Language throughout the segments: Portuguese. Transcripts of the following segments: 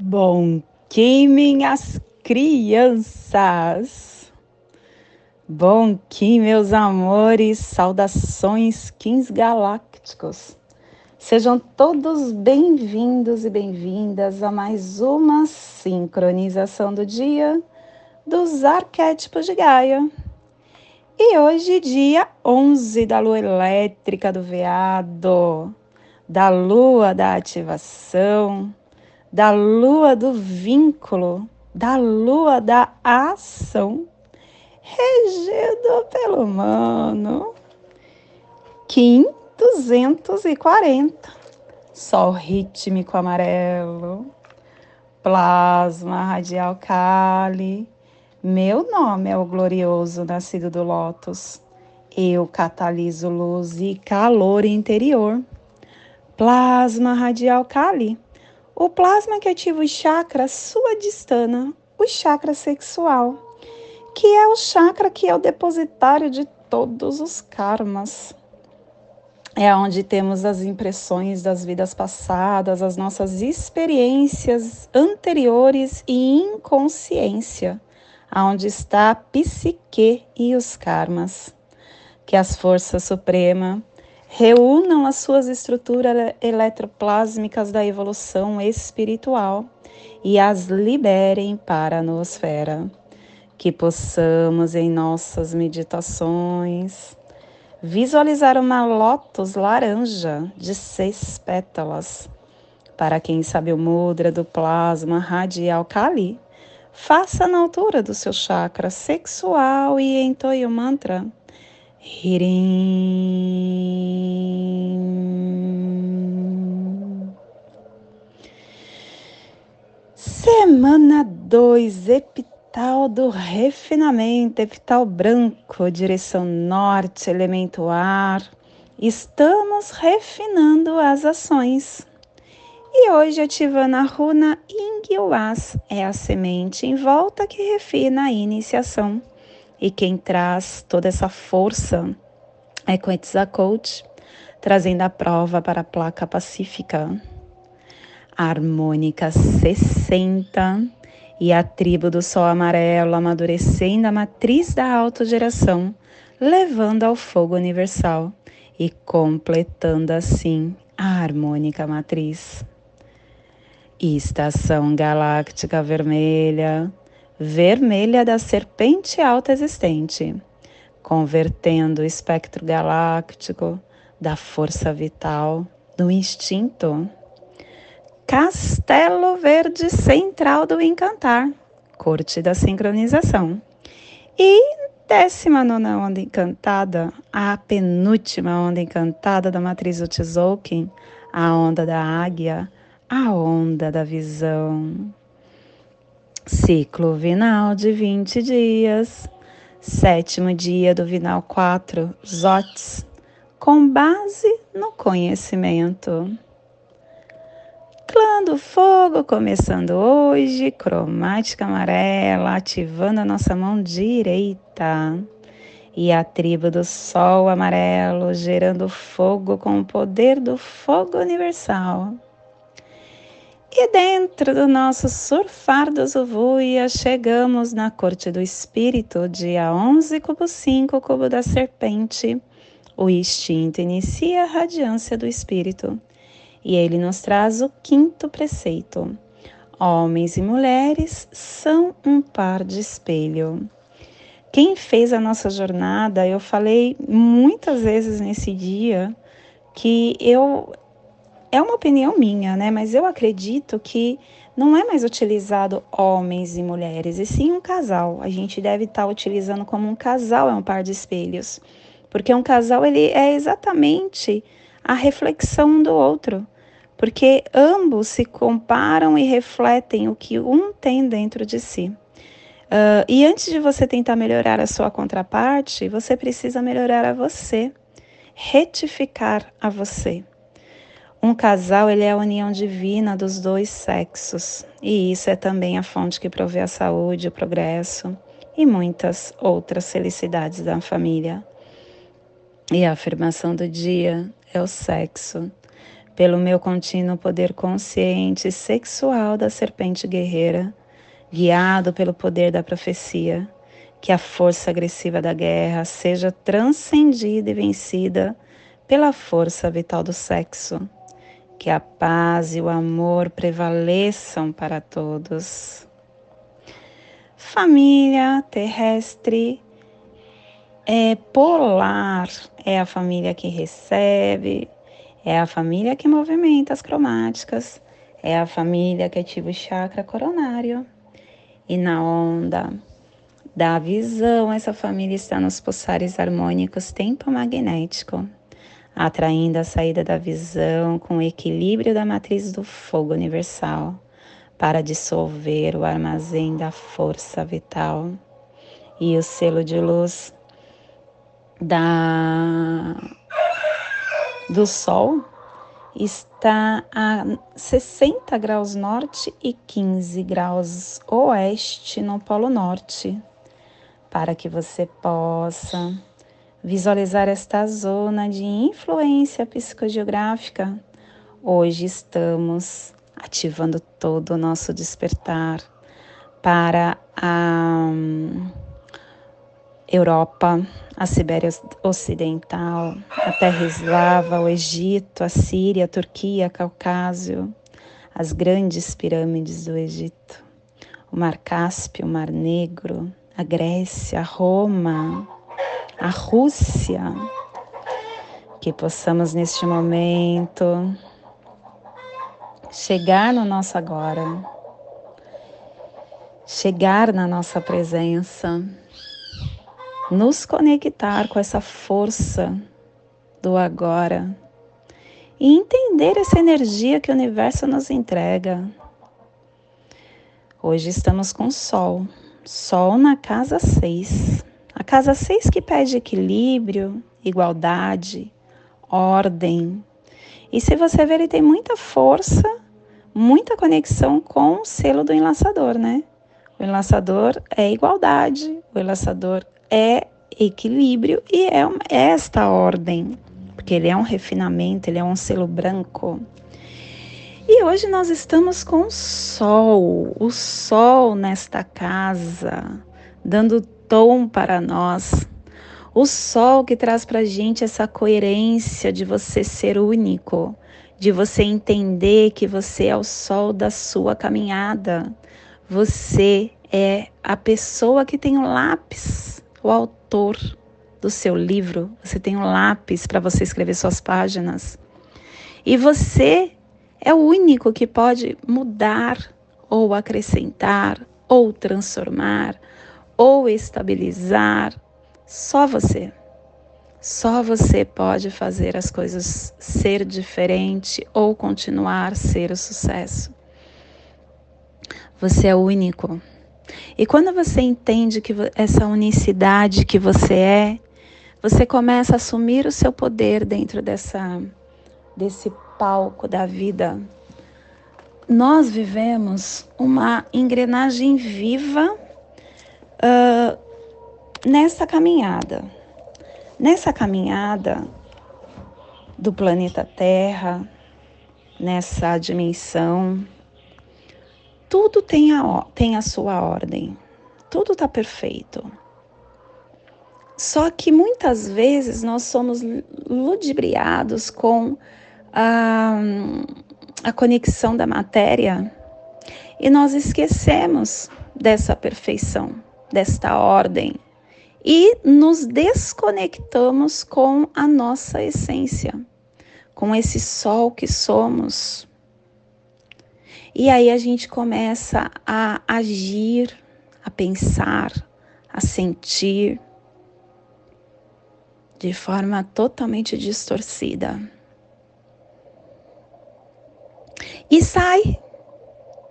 Bom que minhas crianças! Bom que meus amores, saudações Kings Galácticos! Sejam todos bem-vindos e bem-vindas a mais uma sincronização do dia dos arquétipos de Gaia. E hoje, dia 11 da lua elétrica do veado, da lua da ativação da lua do vínculo, da lua da ação, regido pelo humano. Kim 240, Sol rítmico amarelo, plasma radial Kali. Meu nome é o glorioso nascido do Lótus. Eu cataliso luz e calor interior. Plasma radial Kali o plasma que ativa o chakra suadistana, o chakra sexual, que é o chakra que é o depositário de todos os karmas. É onde temos as impressões das vidas passadas, as nossas experiências anteriores e inconsciência, aonde está a psique e os karmas. Que as forças suprema reúnam as suas estruturas eletroplásmicas da evolução espiritual e as liberem para a nosfera. Que possamos em nossas meditações visualizar uma lótus laranja de seis pétalas. Para quem sabe o mudra do plasma radial Kali, faça na altura do seu chakra sexual e entoie o mantra Hirim. Semana 2, epital do refinamento, epital branco, direção norte, elemento ar. Estamos refinando as ações. E hoje ativando a runa Ingilás, é a semente em volta que refina a iniciação. E quem traz toda essa força é Coach, trazendo a prova para a placa pacífica. A harmônica 60 e a tribo do sol amarelo amadurecendo a matriz da autogeração, levando ao fogo universal e completando assim a harmônica matriz. Estação galáctica vermelha, vermelha da serpente alta existente, convertendo o espectro galáctico da força vital do instinto. Castelo Verde Central do Encantar, corte da sincronização. E décima nona onda encantada, a penúltima onda encantada da matriz do Tzolk'in, a onda da águia, a onda da visão. Ciclo vinal de 20 dias. Sétimo dia do vinal 4, Zotes, com base no conhecimento. Clã do fogo começando hoje, cromática amarela ativando a nossa mão direita. E a tribo do sol amarelo gerando fogo com o poder do fogo universal. E dentro do nosso surfar do Zuvuia, chegamos na corte do espírito, dia 11, cubo 5, cubo da serpente. O instinto inicia a radiância do espírito. E ele nos traz o quinto preceito. Homens e mulheres são um par de espelho. Quem fez a nossa jornada, eu falei muitas vezes nesse dia que eu é uma opinião minha, né? Mas eu acredito que não é mais utilizado homens e mulheres, e sim um casal. A gente deve estar tá utilizando como um casal é um par de espelhos, porque um casal ele é exatamente a reflexão um do outro, porque ambos se comparam e refletem o que um tem dentro de si. Uh, e antes de você tentar melhorar a sua contraparte, você precisa melhorar a você, retificar a você. Um casal ele é a união divina dos dois sexos, e isso é também a fonte que provê a saúde, o progresso e muitas outras felicidades da família. E a afirmação do dia é o sexo. pelo meu contínuo poder consciente e sexual da serpente guerreira, guiado pelo poder da profecia, que a força agressiva da guerra seja transcendida e vencida pela força vital do sexo. Que a paz e o amor prevaleçam para todos. Família terrestre é polar, é a família que recebe, é a família que movimenta as cromáticas, é a família que ativa o chakra coronário. E na onda da visão, essa família está nos pulsares harmônicos tempo magnético, atraindo a saída da visão com o equilíbrio da matriz do fogo universal para dissolver o armazém da força vital. E o selo de luz da do Sol está a 60 graus norte e 15 graus oeste no Polo Norte, para que você possa visualizar esta zona de influência psicogeográfica. Hoje estamos ativando todo o nosso despertar para a Europa, a Sibéria Ocidental, a Terra Eslava, o Egito, a Síria, a Turquia, Caucásio, as grandes pirâmides do Egito, o Mar Cáspio, o Mar Negro, a Grécia, Roma, a Rússia, que possamos neste momento chegar no nosso agora, chegar na nossa presença nos conectar com essa força do agora e entender essa energia que o universo nos entrega. Hoje estamos com Sol, Sol na casa 6. A casa 6 que pede equilíbrio, igualdade, ordem. E se você ver, ele tem muita força, muita conexão com o selo do enlaçador, né? O enlaçador é igualdade, o enlaçador é equilíbrio e é, é esta ordem, porque ele é um refinamento, ele é um selo branco. E hoje nós estamos com o sol, o sol nesta casa, dando tom para nós. O sol que traz para gente essa coerência de você ser único, de você entender que você é o sol da sua caminhada. Você é a pessoa que tem o lápis o autor do seu livro, você tem um lápis para você escrever suas páginas. E você é o único que pode mudar ou acrescentar ou transformar ou estabilizar. Só você. Só você pode fazer as coisas ser diferente ou continuar ser o sucesso. Você é único. E quando você entende que essa unicidade que você é, você começa a assumir o seu poder dentro dessa desse palco da vida. Nós vivemos uma engrenagem viva uh, nessa caminhada. Nessa caminhada do planeta Terra, nessa dimensão tudo tem a, tem a sua ordem, tudo está perfeito. Só que muitas vezes nós somos ludibriados com a, a conexão da matéria e nós esquecemos dessa perfeição, desta ordem e nos desconectamos com a nossa essência, com esse sol que somos, e aí a gente começa a agir, a pensar, a sentir de forma totalmente distorcida. E sai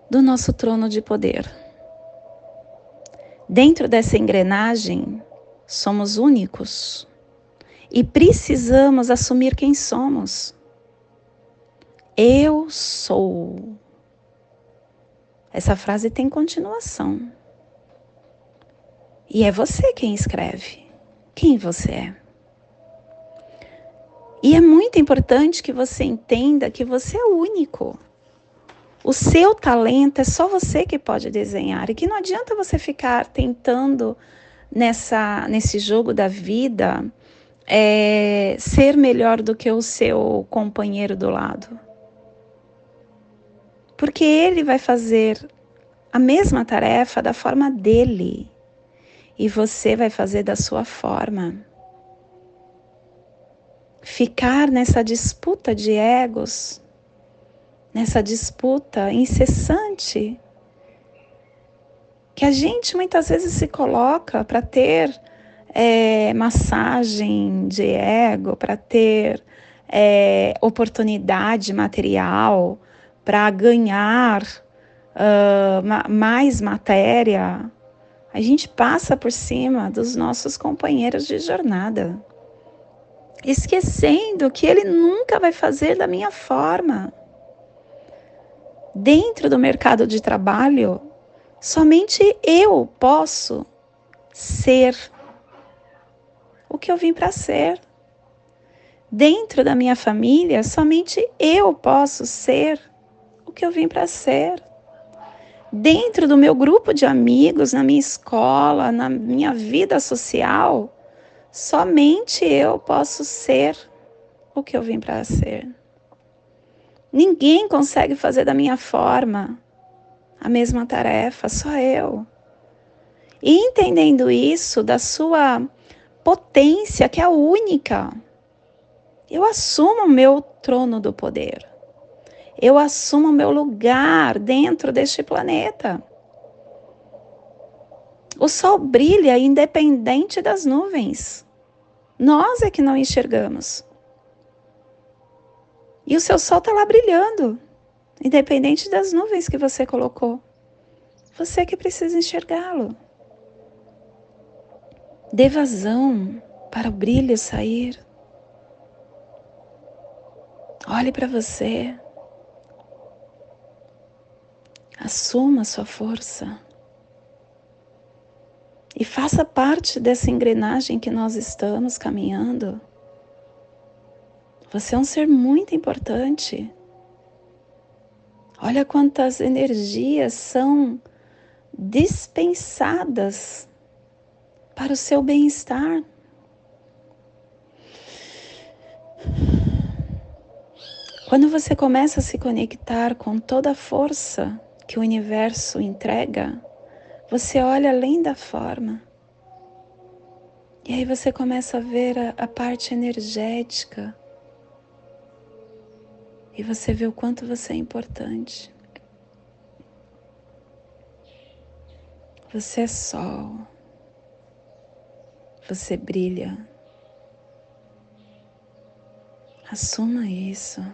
do nosso trono de poder. Dentro dessa engrenagem, somos únicos e precisamos assumir quem somos. Eu sou. Essa frase tem continuação. E é você quem escreve. Quem você é? E é muito importante que você entenda que você é único. O seu talento é só você que pode desenhar. E que não adianta você ficar tentando nessa nesse jogo da vida é, ser melhor do que o seu companheiro do lado. Porque ele vai fazer a mesma tarefa da forma dele. E você vai fazer da sua forma. Ficar nessa disputa de egos, nessa disputa incessante que a gente muitas vezes se coloca para ter é, massagem de ego, para ter é, oportunidade material, para ganhar uh, mais matéria, a gente passa por cima dos nossos companheiros de jornada esquecendo que Ele nunca vai fazer da minha forma. Dentro do mercado de trabalho, somente eu posso ser o que eu vim para ser. Dentro da minha família, somente eu posso ser o que eu vim para ser. Dentro do meu grupo de amigos, na minha escola, na minha vida social, Somente eu posso ser o que eu vim para ser. Ninguém consegue fazer da minha forma a mesma tarefa, só eu. E entendendo isso, da sua potência, que é única, eu assumo o meu trono do poder. Eu assumo o meu lugar dentro deste planeta. O sol brilha independente das nuvens. Nós é que não enxergamos. E o seu sol está lá brilhando, independente das nuvens que você colocou. Você que precisa enxergá-lo. Dê vazão para o brilho sair. Olhe para você. Assuma sua força e faça parte dessa engrenagem que nós estamos caminhando. Você é um ser muito importante. Olha quantas energias são dispensadas para o seu bem-estar. Quando você começa a se conectar com toda a força que o universo entrega, você olha além da forma. E aí você começa a ver a, a parte energética. E você vê o quanto você é importante. Você é sol. Você brilha. Assuma isso.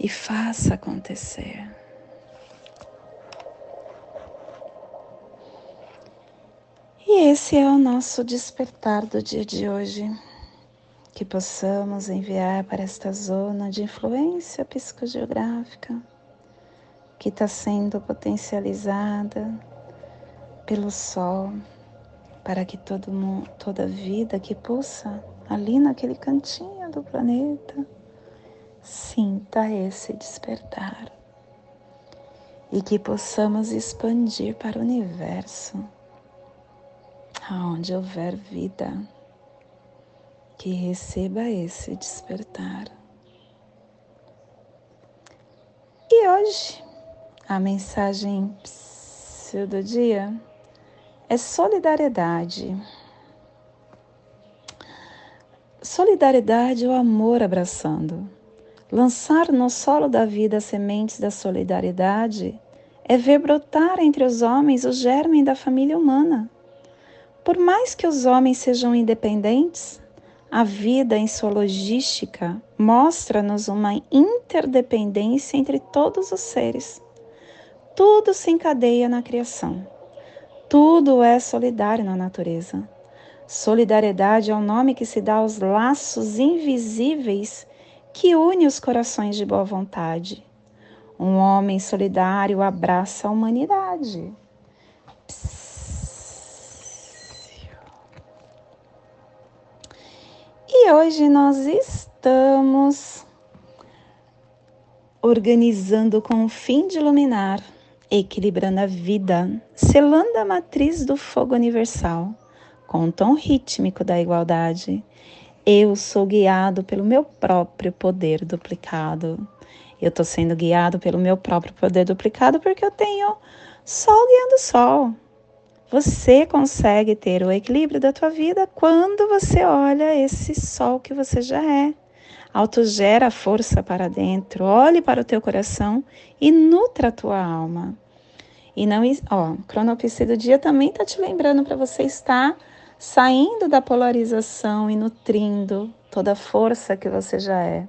E faça acontecer. E esse é o nosso despertar do dia de hoje. Que possamos enviar para esta zona de influência psicogeográfica que está sendo potencializada pelo Sol, para que todo mundo, toda vida que pulsa ali naquele cantinho do planeta sinta esse despertar. E que possamos expandir para o universo aonde houver vida, que receba esse despertar. E hoje, a mensagem do dia é solidariedade. Solidariedade é o amor abraçando. Lançar no solo da vida as sementes da solidariedade é ver brotar entre os homens o germe da família humana. Por mais que os homens sejam independentes, a vida em sua logística mostra-nos uma interdependência entre todos os seres. Tudo se encadeia na criação. Tudo é solidário na natureza. Solidariedade é o nome que se dá aos laços invisíveis que unem os corações de boa vontade. Um homem solidário abraça a humanidade. E hoje nós estamos organizando com o fim de iluminar, equilibrando a vida, selando a matriz do fogo universal, com o tom rítmico da igualdade. Eu sou guiado pelo meu próprio poder duplicado. Eu estou sendo guiado pelo meu próprio poder duplicado porque eu tenho Sol guiando Sol. Você consegue ter o equilíbrio da tua vida quando você olha esse Sol que você já é autogera força para dentro, olhe para o teu coração e nutra a tua alma. E não, ó, cronopsia do dia também está te lembrando para você estar saindo da polarização e nutrindo toda a força que você já é.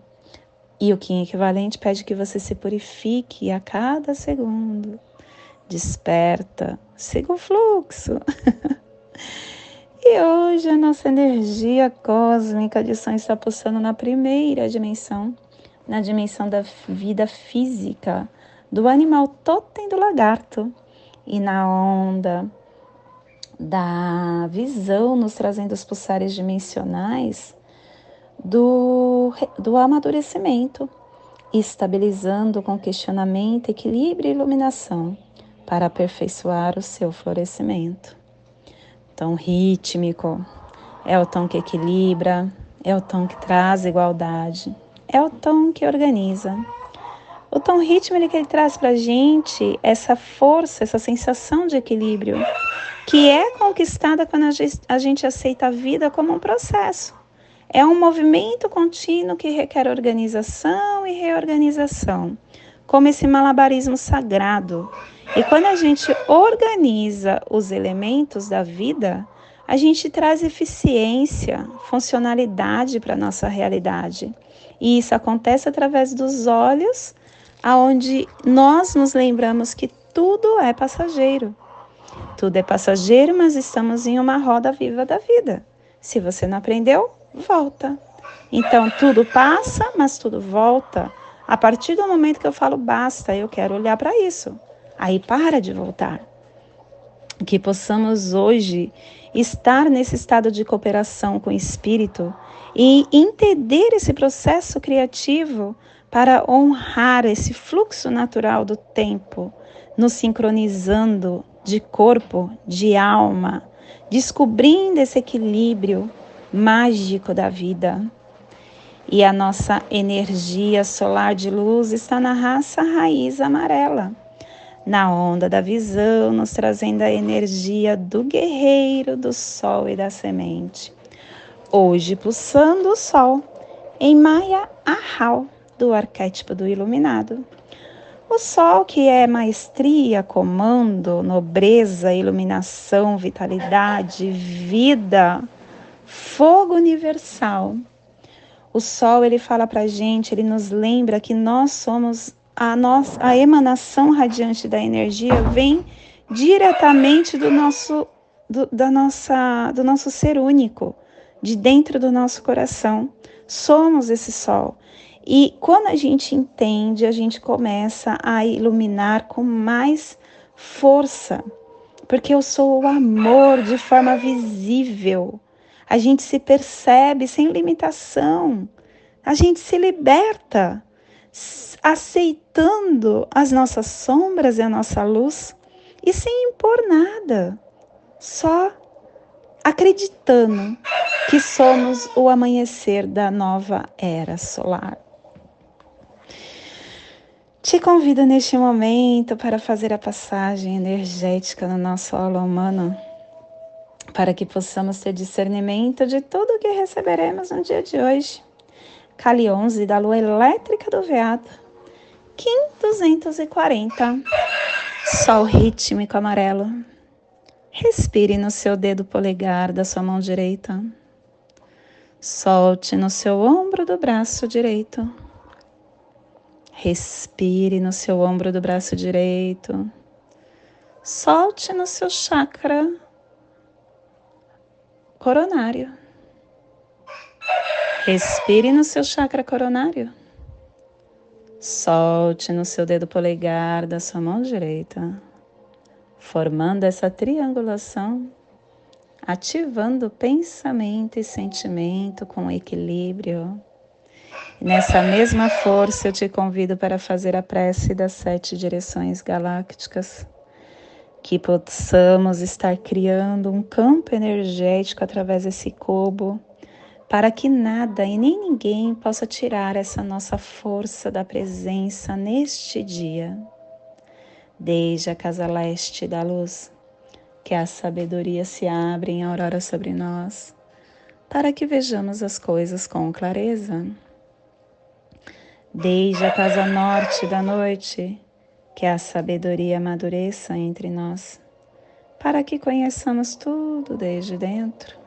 E o Kim equivalente pede que você se purifique a cada segundo. Desperta, siga o fluxo. E hoje a nossa energia cósmica de som está pulsando na primeira dimensão, na dimensão da vida física, do animal totem do lagarto, e na onda da visão, nos trazendo os pulsares dimensionais do, do amadurecimento, estabilizando com questionamento, equilíbrio e iluminação para aperfeiçoar o seu florescimento tom rítmico, é o tom que equilibra, é o tom que traz igualdade, é o tom que organiza. O tom rítmico que ele traz para a gente essa força, essa sensação de equilíbrio, que é conquistada quando a gente aceita a vida como um processo. É um movimento contínuo que requer organização e reorganização, como esse malabarismo sagrado e quando a gente organiza os elementos da vida, a gente traz eficiência, funcionalidade para a nossa realidade. E isso acontece através dos olhos, aonde nós nos lembramos que tudo é passageiro. Tudo é passageiro, mas estamos em uma roda viva da vida. Se você não aprendeu, volta. Então tudo passa, mas tudo volta. A partir do momento que eu falo basta, eu quero olhar para isso. Aí para de voltar. Que possamos hoje estar nesse estado de cooperação com o Espírito e entender esse processo criativo para honrar esse fluxo natural do tempo, nos sincronizando de corpo, de alma, descobrindo esse equilíbrio mágico da vida. E a nossa energia solar de luz está na raça raiz amarela na onda da visão, nos trazendo a energia do guerreiro, do sol e da semente. Hoje, pulsando o sol em Maya Ahau, do arquétipo do iluminado. O sol que é maestria, comando, nobreza, iluminação, vitalidade, vida, fogo universal. O sol ele fala para gente, ele nos lembra que nós somos a, nossa, a emanação radiante da energia vem diretamente do nosso, do, da nossa, do nosso ser único, de dentro do nosso coração. Somos esse sol. E quando a gente entende, a gente começa a iluminar com mais força, porque eu sou o amor de forma visível. A gente se percebe sem limitação. A gente se liberta aceitando as nossas sombras e a nossa luz e sem impor nada, só acreditando que somos o amanhecer da nova era solar. Te convido neste momento para fazer a passagem energética no nosso aula humano, para que possamos ter discernimento de tudo o que receberemos no dia de hoje. Cali 11 da lua elétrica do veado, Kim 240, Sol rítmico amarelo. Respire no seu dedo polegar da sua mão direita. Solte no seu ombro do braço direito. Respire no seu ombro do braço direito. Solte no seu chakra coronário. Respire no seu chakra coronário. Solte no seu dedo polegar da sua mão direita, formando essa triangulação ativando pensamento e sentimento com equilíbrio. nessa mesma força eu te convido para fazer a prece das sete direções galácticas, que possamos estar criando um campo energético através desse cubo, para que nada e nem ninguém possa tirar essa nossa força da presença neste dia. Desde a casa leste da luz, que a sabedoria se abre em aurora sobre nós, para que vejamos as coisas com clareza. Desde a casa norte da noite, que a sabedoria amadureça entre nós, para que conheçamos tudo desde dentro.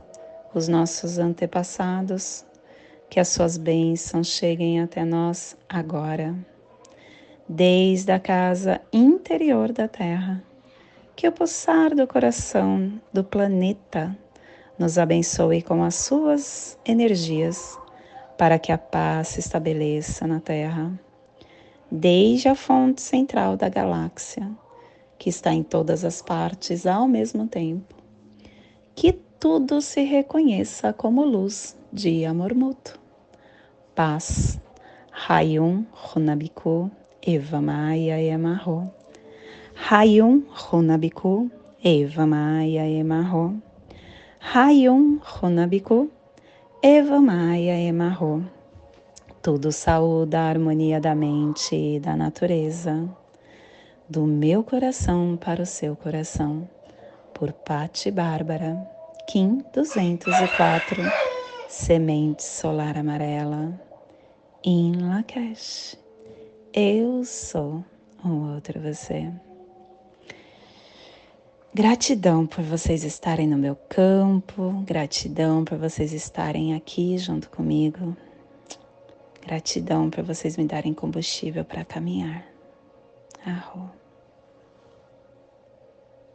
os nossos antepassados, que as suas bênçãos cheguem até nós agora. Desde a casa interior da Terra, que o pulsar do coração do planeta nos abençoe com as suas energias para que a paz se estabeleça na Terra, desde a fonte central da galáxia, que está em todas as partes ao mesmo tempo. Que tudo se reconheça como luz de amor mútuo. Paz. Hayum Runabiku Eva Maia Emarro. Hayum Runabiku Eva Maia Emarro. Hayum Runabiku Eva Maia Emarro. Tudo saúde a harmonia da mente e da natureza. Do meu coração para o seu coração. Por Pati Bárbara. Kim 204. Semente solar amarela. In Lakesh. Eu sou um outro você. Gratidão por vocês estarem no meu campo, gratidão por vocês estarem aqui junto comigo, gratidão por vocês me darem combustível para caminhar. Arro.